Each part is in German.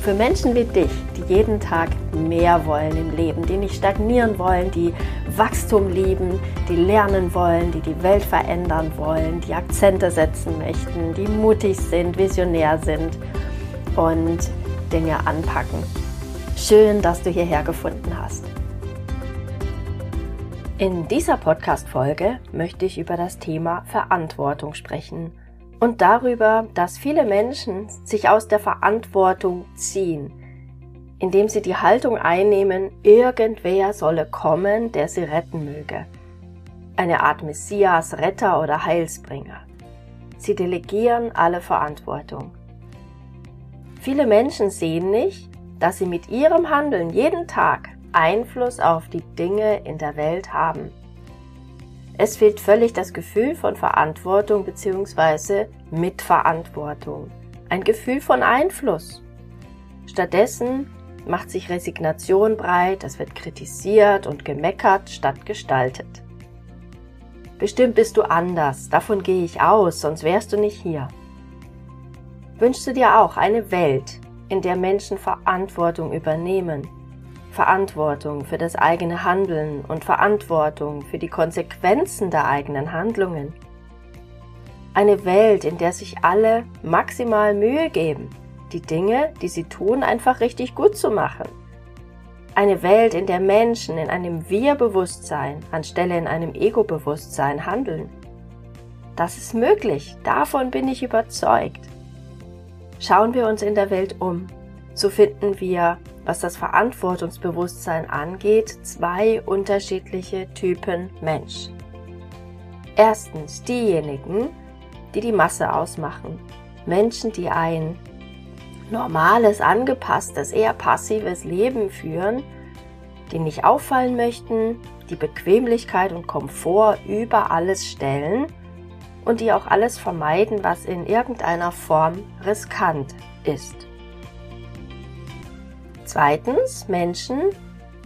für Menschen wie dich, die jeden Tag mehr wollen im Leben, die nicht stagnieren wollen, die Wachstum lieben, die lernen wollen, die die Welt verändern wollen, die Akzente setzen möchten, die mutig sind, visionär sind und Dinge anpacken. Schön, dass du hierher gefunden hast. In dieser Podcast-Folge möchte ich über das Thema Verantwortung sprechen und darüber, dass viele Menschen sich aus der Verantwortung ziehen, indem sie die Haltung einnehmen, irgendwer solle kommen, der sie retten möge. Eine Art Messias, Retter oder Heilsbringer. Sie delegieren alle Verantwortung. Viele Menschen sehen nicht, dass sie mit ihrem Handeln jeden Tag Einfluss auf die Dinge in der Welt haben. Es fehlt völlig das Gefühl von Verantwortung bzw. Mitverantwortung. Ein Gefühl von Einfluss. Stattdessen macht sich Resignation breit, es wird kritisiert und gemeckert statt gestaltet. Bestimmt bist du anders, davon gehe ich aus, sonst wärst du nicht hier. Wünschst du dir auch eine Welt, in der Menschen Verantwortung übernehmen, Verantwortung für das eigene Handeln und Verantwortung für die Konsequenzen der eigenen Handlungen. Eine Welt, in der sich alle maximal Mühe geben, die Dinge, die sie tun, einfach richtig gut zu machen. Eine Welt, in der Menschen in einem Wir-Bewusstsein anstelle in einem Ego-Bewusstsein handeln. Das ist möglich, davon bin ich überzeugt. Schauen wir uns in der Welt um, so finden wir was das Verantwortungsbewusstsein angeht, zwei unterschiedliche Typen Mensch. Erstens diejenigen, die die Masse ausmachen. Menschen, die ein normales, angepasstes, eher passives Leben führen, die nicht auffallen möchten, die Bequemlichkeit und Komfort über alles stellen und die auch alles vermeiden, was in irgendeiner Form riskant ist. Zweitens Menschen,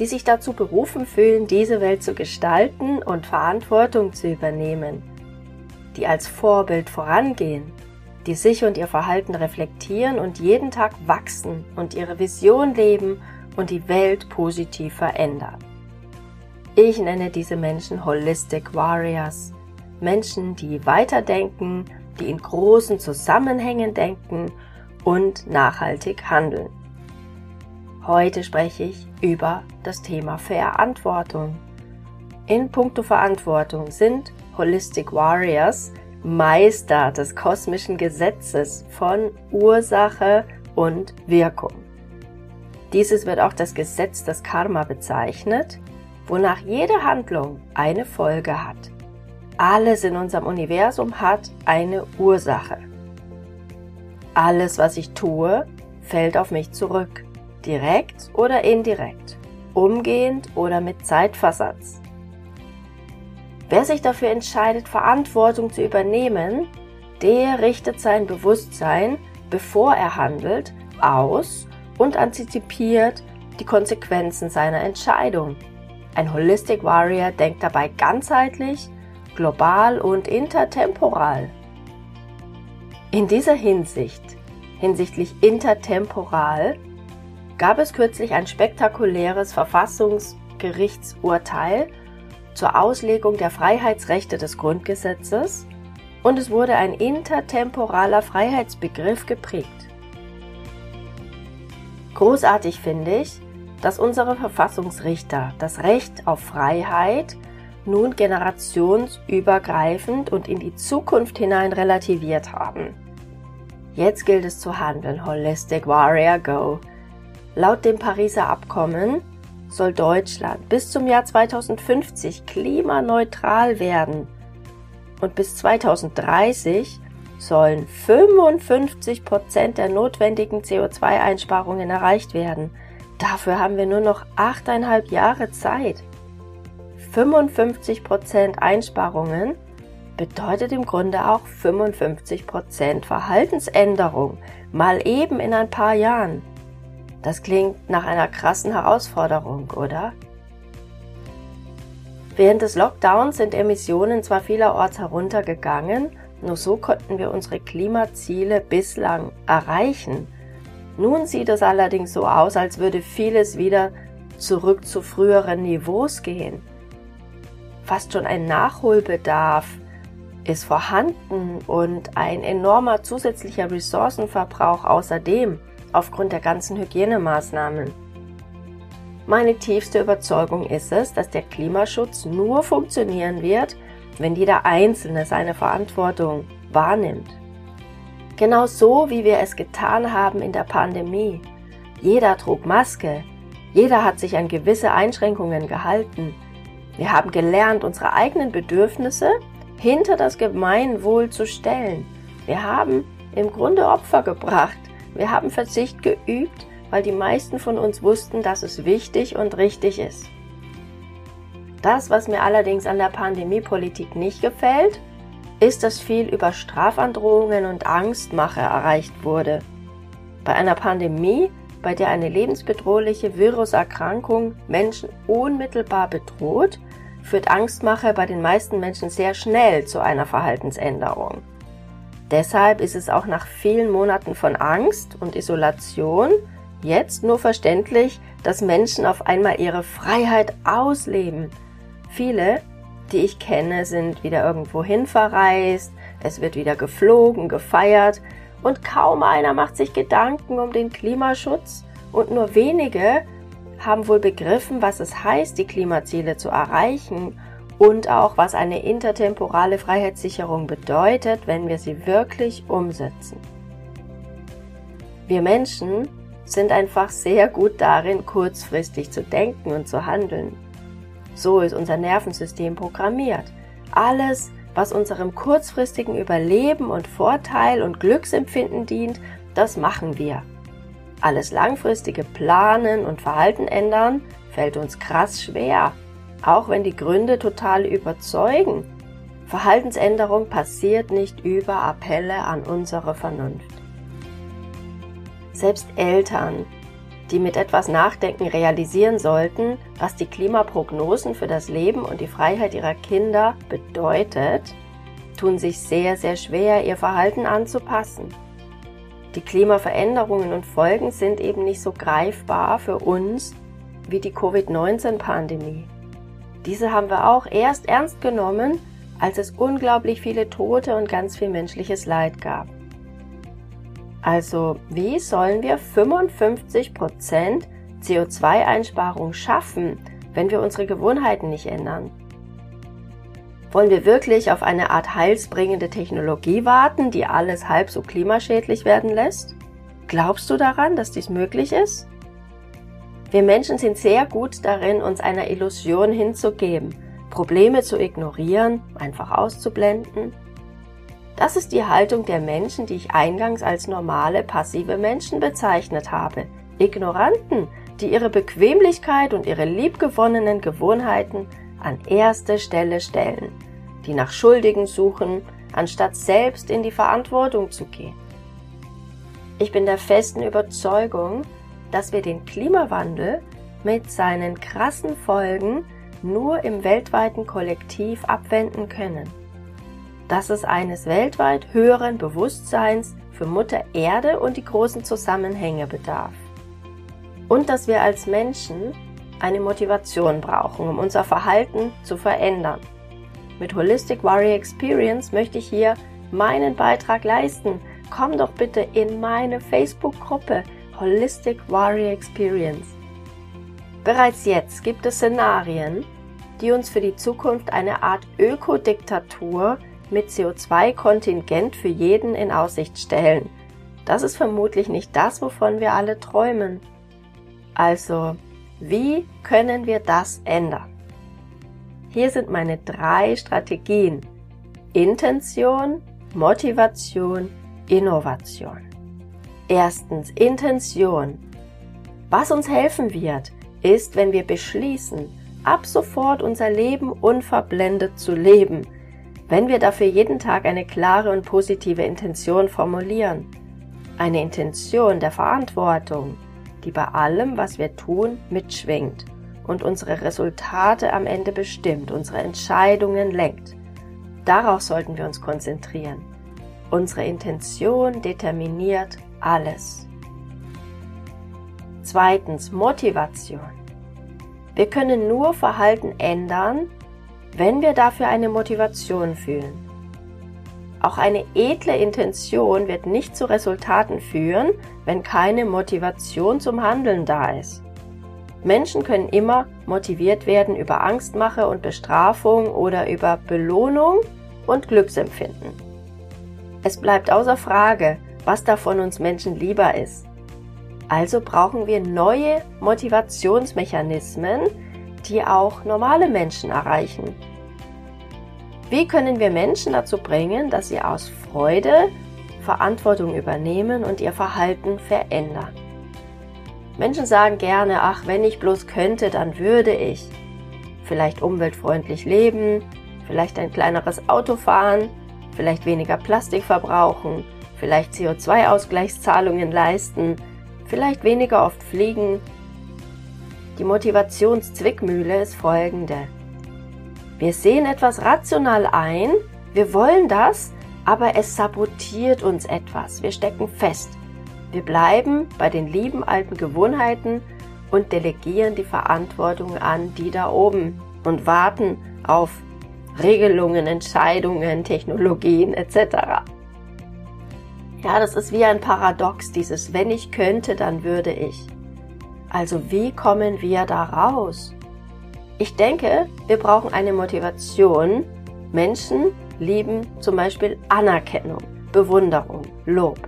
die sich dazu berufen fühlen, diese Welt zu gestalten und Verantwortung zu übernehmen, die als Vorbild vorangehen, die sich und ihr Verhalten reflektieren und jeden Tag wachsen und ihre Vision leben und die Welt positiv verändern. Ich nenne diese Menschen Holistic Warriors, Menschen, die weiterdenken, die in großen Zusammenhängen denken und nachhaltig handeln. Heute spreche ich über das Thema Verantwortung. In puncto Verantwortung sind Holistic Warriors Meister des kosmischen Gesetzes von Ursache und Wirkung. Dieses wird auch das Gesetz des Karma bezeichnet, wonach jede Handlung eine Folge hat. Alles in unserem Universum hat eine Ursache. Alles, was ich tue, fällt auf mich zurück direkt oder indirekt, umgehend oder mit Zeitversatz. Wer sich dafür entscheidet, Verantwortung zu übernehmen, der richtet sein Bewusstsein, bevor er handelt, aus und antizipiert die Konsequenzen seiner Entscheidung. Ein Holistic Warrior denkt dabei ganzheitlich, global und intertemporal. In dieser Hinsicht, hinsichtlich intertemporal, gab es kürzlich ein spektakuläres Verfassungsgerichtsurteil zur Auslegung der Freiheitsrechte des Grundgesetzes und es wurde ein intertemporaler Freiheitsbegriff geprägt. Großartig finde ich, dass unsere Verfassungsrichter das Recht auf Freiheit nun generationsübergreifend und in die Zukunft hinein relativiert haben. Jetzt gilt es zu handeln. Holistic Warrior Go. Laut dem Pariser Abkommen soll Deutschland bis zum Jahr 2050 klimaneutral werden und bis 2030 sollen 55 Prozent der notwendigen CO2-Einsparungen erreicht werden. Dafür haben wir nur noch achteinhalb Jahre Zeit. 55% Einsparungen bedeutet im Grunde auch 55% Verhaltensänderung, mal eben in ein paar Jahren. Das klingt nach einer krassen Herausforderung, oder? Während des Lockdowns sind Emissionen zwar vielerorts heruntergegangen, nur so konnten wir unsere Klimaziele bislang erreichen. Nun sieht es allerdings so aus, als würde vieles wieder zurück zu früheren Niveaus gehen. Fast schon ein Nachholbedarf ist vorhanden und ein enormer zusätzlicher Ressourcenverbrauch außerdem aufgrund der ganzen Hygienemaßnahmen. Meine tiefste Überzeugung ist es, dass der Klimaschutz nur funktionieren wird, wenn jeder Einzelne seine Verantwortung wahrnimmt. Genau so, wie wir es getan haben in der Pandemie. Jeder trug Maske, jeder hat sich an gewisse Einschränkungen gehalten. Wir haben gelernt, unsere eigenen Bedürfnisse hinter das Gemeinwohl zu stellen. Wir haben im Grunde Opfer gebracht. Wir haben Verzicht geübt, weil die meisten von uns wussten, dass es wichtig und richtig ist. Das, was mir allerdings an der Pandemiepolitik nicht gefällt, ist, dass viel über Strafandrohungen und Angstmache erreicht wurde. Bei einer Pandemie, bei der eine lebensbedrohliche Viruserkrankung Menschen unmittelbar bedroht, führt Angstmache bei den meisten Menschen sehr schnell zu einer Verhaltensänderung. Deshalb ist es auch nach vielen Monaten von Angst und Isolation jetzt nur verständlich, dass Menschen auf einmal ihre Freiheit ausleben, Viele, die ich kenne, sind wieder irgendwo hin verreist, es wird wieder geflogen, gefeiert und kaum einer macht sich Gedanken um den Klimaschutz und nur wenige haben wohl begriffen, was es heißt, die Klimaziele zu erreichen und auch was eine intertemporale Freiheitssicherung bedeutet, wenn wir sie wirklich umsetzen. Wir Menschen sind einfach sehr gut darin, kurzfristig zu denken und zu handeln. So ist unser Nervensystem programmiert. Alles, was unserem kurzfristigen Überleben und Vorteil und Glücksempfinden dient, das machen wir. Alles langfristige Planen und Verhalten ändern fällt uns krass schwer, auch wenn die Gründe total überzeugen. Verhaltensänderung passiert nicht über Appelle an unsere Vernunft. Selbst Eltern die mit etwas Nachdenken realisieren sollten, was die Klimaprognosen für das Leben und die Freiheit ihrer Kinder bedeutet, tun sich sehr, sehr schwer, ihr Verhalten anzupassen. Die Klimaveränderungen und Folgen sind eben nicht so greifbar für uns wie die Covid-19-Pandemie. Diese haben wir auch erst ernst genommen, als es unglaublich viele Tote und ganz viel menschliches Leid gab. Also wie sollen wir 55% CO2-Einsparung schaffen, wenn wir unsere Gewohnheiten nicht ändern? Wollen wir wirklich auf eine Art heilsbringende Technologie warten, die alles halb so klimaschädlich werden lässt? Glaubst du daran, dass dies möglich ist? Wir Menschen sind sehr gut darin, uns einer Illusion hinzugeben, Probleme zu ignorieren, einfach auszublenden das ist die Haltung der Menschen, die ich eingangs als normale, passive Menschen bezeichnet habe. Ignoranten, die ihre Bequemlichkeit und ihre liebgewonnenen Gewohnheiten an erste Stelle stellen, die nach Schuldigen suchen, anstatt selbst in die Verantwortung zu gehen. Ich bin der festen Überzeugung, dass wir den Klimawandel mit seinen krassen Folgen nur im weltweiten Kollektiv abwenden können dass es eines weltweit höheren Bewusstseins für Mutter Erde und die großen Zusammenhänge bedarf. Und dass wir als Menschen eine Motivation brauchen, um unser Verhalten zu verändern. Mit Holistic Warrior Experience möchte ich hier meinen Beitrag leisten. Komm doch bitte in meine Facebook-Gruppe Holistic Warrior Experience. Bereits jetzt gibt es Szenarien, die uns für die Zukunft eine Art Ökodiktatur mit CO2-Kontingent für jeden in Aussicht stellen. Das ist vermutlich nicht das, wovon wir alle träumen. Also, wie können wir das ändern? Hier sind meine drei Strategien. Intention, Motivation, Innovation. Erstens, Intention. Was uns helfen wird, ist, wenn wir beschließen, ab sofort unser Leben unverblendet zu leben, wenn wir dafür jeden Tag eine klare und positive Intention formulieren. Eine Intention der Verantwortung, die bei allem, was wir tun, mitschwingt und unsere Resultate am Ende bestimmt, unsere Entscheidungen lenkt. Darauf sollten wir uns konzentrieren. Unsere Intention determiniert alles. Zweitens Motivation. Wir können nur Verhalten ändern, wenn wir dafür eine Motivation fühlen. Auch eine edle Intention wird nicht zu Resultaten führen, wenn keine Motivation zum Handeln da ist. Menschen können immer motiviert werden über Angstmache und Bestrafung oder über Belohnung und Glücksempfinden. Es bleibt außer Frage, was davon uns Menschen lieber ist. Also brauchen wir neue Motivationsmechanismen, die auch normale Menschen erreichen. Wie können wir Menschen dazu bringen, dass sie aus Freude Verantwortung übernehmen und ihr Verhalten verändern? Menschen sagen gerne, ach, wenn ich bloß könnte, dann würde ich. Vielleicht umweltfreundlich leben, vielleicht ein kleineres Auto fahren, vielleicht weniger Plastik verbrauchen, vielleicht CO2-Ausgleichszahlungen leisten, vielleicht weniger oft fliegen. Die Motivationszwickmühle ist folgende. Wir sehen etwas rational ein, wir wollen das, aber es sabotiert uns etwas, wir stecken fest. Wir bleiben bei den lieben alten Gewohnheiten und delegieren die Verantwortung an die da oben und warten auf Regelungen, Entscheidungen, Technologien etc. Ja, das ist wie ein Paradox, dieses wenn ich könnte, dann würde ich. Also wie kommen wir da raus? Ich denke, wir brauchen eine Motivation. Menschen lieben zum Beispiel Anerkennung, Bewunderung, Lob.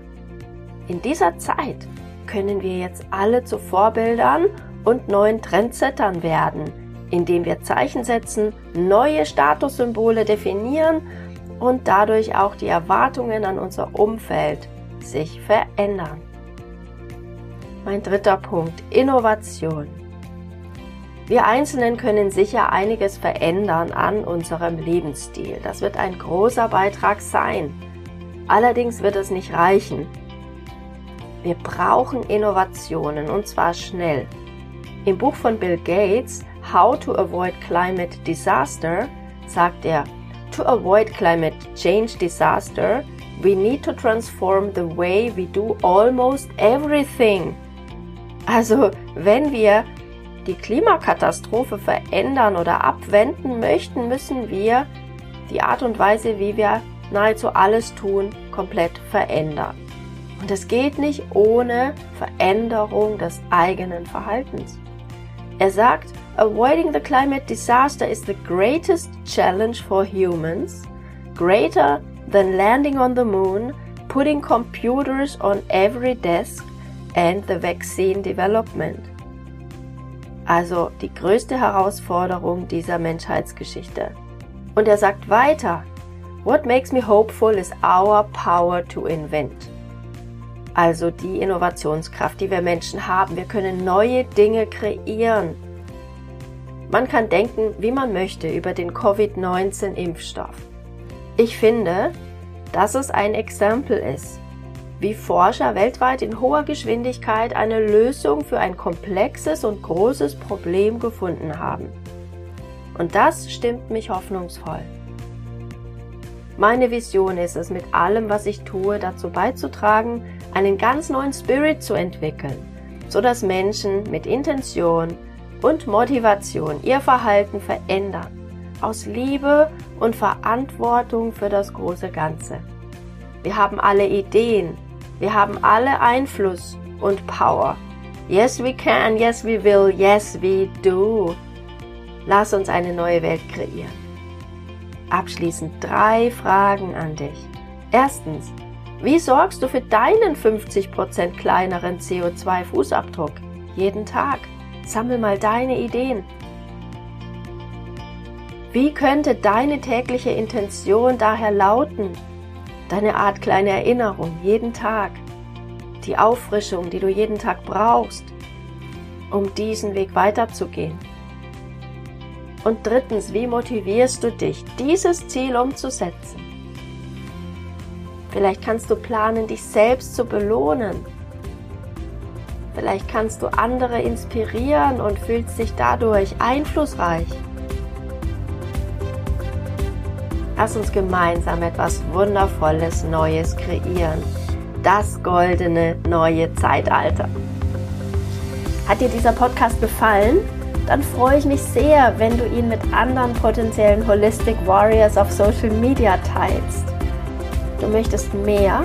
In dieser Zeit können wir jetzt alle zu Vorbildern und neuen Trendsettern werden, indem wir Zeichen setzen, neue Statussymbole definieren und dadurch auch die Erwartungen an unser Umfeld sich verändern. Mein dritter Punkt, Innovation. Wir Einzelnen können sicher einiges verändern an unserem Lebensstil. Das wird ein großer Beitrag sein. Allerdings wird es nicht reichen. Wir brauchen Innovationen und zwar schnell. Im Buch von Bill Gates, How to Avoid Climate Disaster, sagt er, To avoid climate change disaster, we need to transform the way we do almost everything. Also, wenn wir die Klimakatastrophe verändern oder abwenden möchten, müssen wir die Art und Weise, wie wir nahezu alles tun, komplett verändern. Und es geht nicht ohne Veränderung des eigenen Verhaltens. Er sagt, Avoiding the climate disaster is the greatest challenge for humans, greater than landing on the moon, putting computers on every desk and the vaccine development. Also die größte Herausforderung dieser Menschheitsgeschichte. Und er sagt weiter, What makes me hopeful is our power to invent also die Innovationskraft, die wir Menschen haben. Wir können neue Dinge kreieren. Man kann denken, wie man möchte, über den Covid-19-Impfstoff. Ich finde, dass es ein Exempel ist, wie Forscher weltweit in hoher Geschwindigkeit eine Lösung für ein komplexes und großes Problem gefunden haben. Und das stimmt mich hoffnungsvoll. Meine Vision ist es, mit allem, was ich tue, dazu beizutragen, einen ganz neuen Spirit zu entwickeln, sodass Menschen mit Intention und Motivation ihr Verhalten verändern, aus Liebe und Verantwortung für das große Ganze. Wir haben alle Ideen, wir haben alle Einfluss und Power. Yes, we can, yes, we will, yes, we do. Lass uns eine neue Welt kreieren. Abschließend drei Fragen an dich. Erstens, wie sorgst du für deinen 50% kleineren CO2-Fußabdruck jeden Tag? Sammel mal deine Ideen. Wie könnte deine tägliche Intention daher lauten? Deine Art kleine Erinnerung jeden Tag. Die Auffrischung, die du jeden Tag brauchst, um diesen Weg weiterzugehen. Und drittens, wie motivierst du dich, dieses Ziel umzusetzen? Vielleicht kannst du planen, dich selbst zu belohnen. Vielleicht kannst du andere inspirieren und fühlst dich dadurch einflussreich. Lass uns gemeinsam etwas Wundervolles Neues kreieren. Das goldene neue Zeitalter. Hat dir dieser Podcast gefallen? Dann freue ich mich sehr, wenn du ihn mit anderen potenziellen Holistic Warriors auf Social Media teilst. Du möchtest mehr?